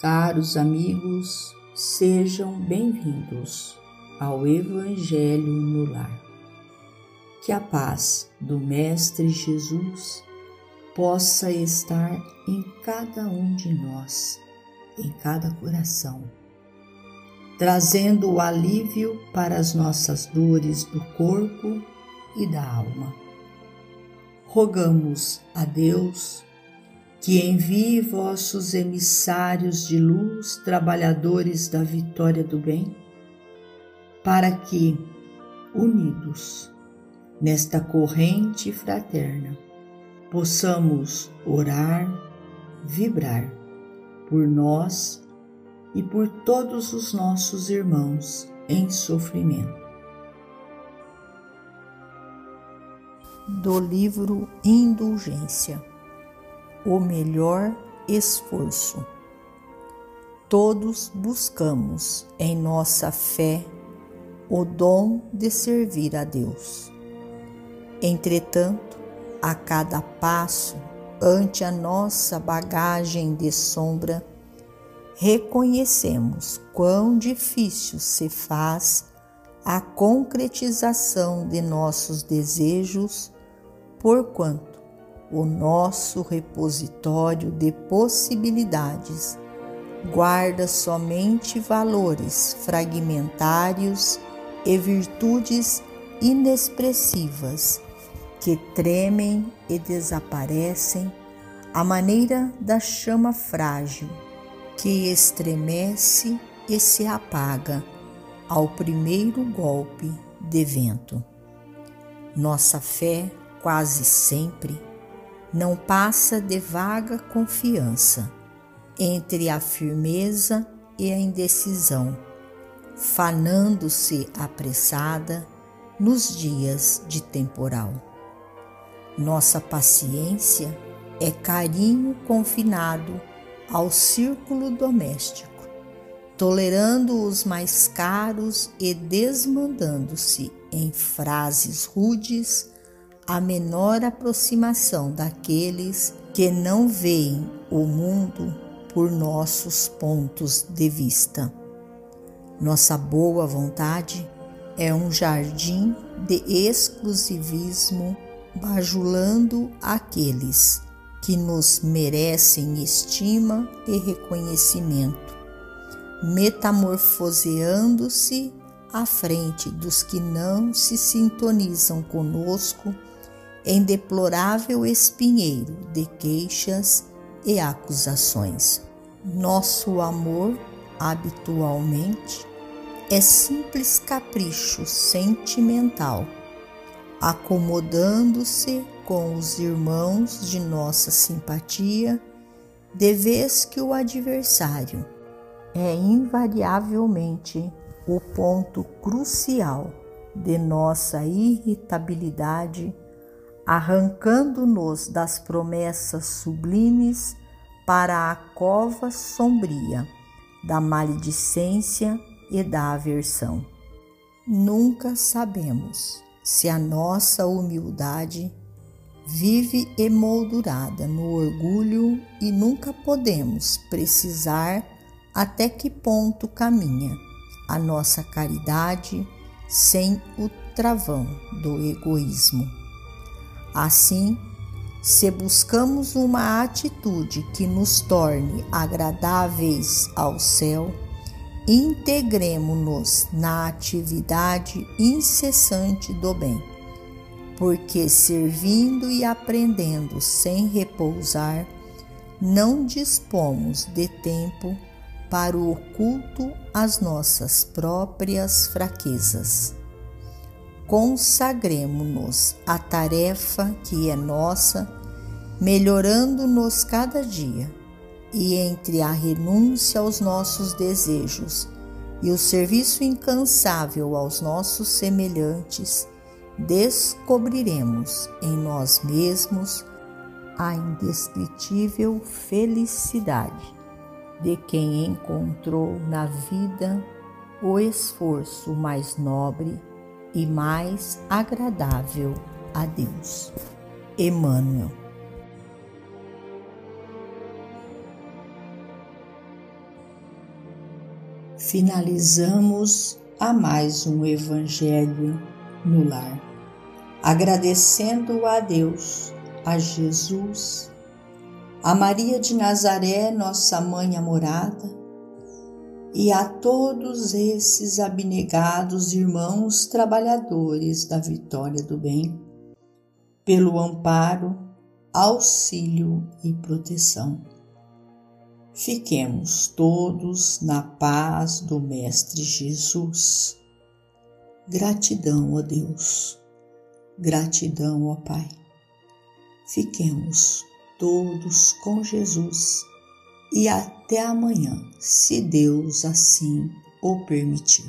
Caros amigos, sejam bem-vindos ao Evangelho no Lar. Que a paz do Mestre Jesus possa estar em cada um de nós, em cada coração, trazendo o alívio para as nossas dores do corpo e da alma. Rogamos a Deus que envie vossos emissários de luz, trabalhadores da vitória do bem, para que, unidos nesta corrente fraterna, possamos orar, vibrar por nós e por todos os nossos irmãos em sofrimento. Do livro Indulgência o melhor esforço. Todos buscamos em nossa fé o dom de servir a Deus. Entretanto, a cada passo ante a nossa bagagem de sombra, reconhecemos quão difícil se faz a concretização de nossos desejos, porquanto o nosso repositório de possibilidades guarda somente valores fragmentários e virtudes inexpressivas que tremem e desaparecem à maneira da chama frágil que estremece e se apaga ao primeiro golpe de vento. Nossa fé quase sempre não passa de vaga confiança entre a firmeza e a indecisão, fanando-se apressada nos dias de temporal. Nossa paciência é carinho confinado ao círculo doméstico, tolerando os mais caros e desmandando-se em frases rudes a menor aproximação daqueles que não veem o mundo por nossos pontos de vista. Nossa boa vontade é um jardim de exclusivismo bajulando aqueles que nos merecem estima e reconhecimento, metamorfoseando-se à frente dos que não se sintonizam conosco em deplorável espinheiro de queixas e acusações. Nosso amor, habitualmente, é simples capricho sentimental, acomodando-se com os irmãos de nossa simpatia, de vez que o adversário é invariavelmente o ponto crucial de nossa irritabilidade arrancando-nos das promessas sublimes para a cova sombria da maledicência e da aversão. Nunca sabemos se a nossa humildade vive emoldurada no orgulho e nunca podemos precisar até que ponto caminha a nossa caridade sem o travão do egoísmo. Assim, se buscamos uma atitude que nos torne agradáveis ao céu, integremos-nos na atividade incessante do bem, porque servindo e aprendendo sem repousar, não dispomos de tempo para o oculto às nossas próprias fraquezas consagremos-nos à tarefa que é nossa, melhorando-nos cada dia, e entre a renúncia aos nossos desejos e o serviço incansável aos nossos semelhantes, descobriremos em nós mesmos a indescritível felicidade de quem encontrou na vida o esforço mais nobre e mais agradável a Deus. Emmanuel. finalizamos a mais um Evangelho no Lar, agradecendo a Deus, a Jesus, a Maria de Nazaré, nossa mãe amorada, e a todos esses abnegados irmãos trabalhadores da vitória do bem, pelo amparo, auxílio e proteção. Fiquemos todos na paz do Mestre Jesus. Gratidão, ó Deus, gratidão, ó Pai. Fiquemos todos com Jesus e até amanhã, se Deus assim o permitir.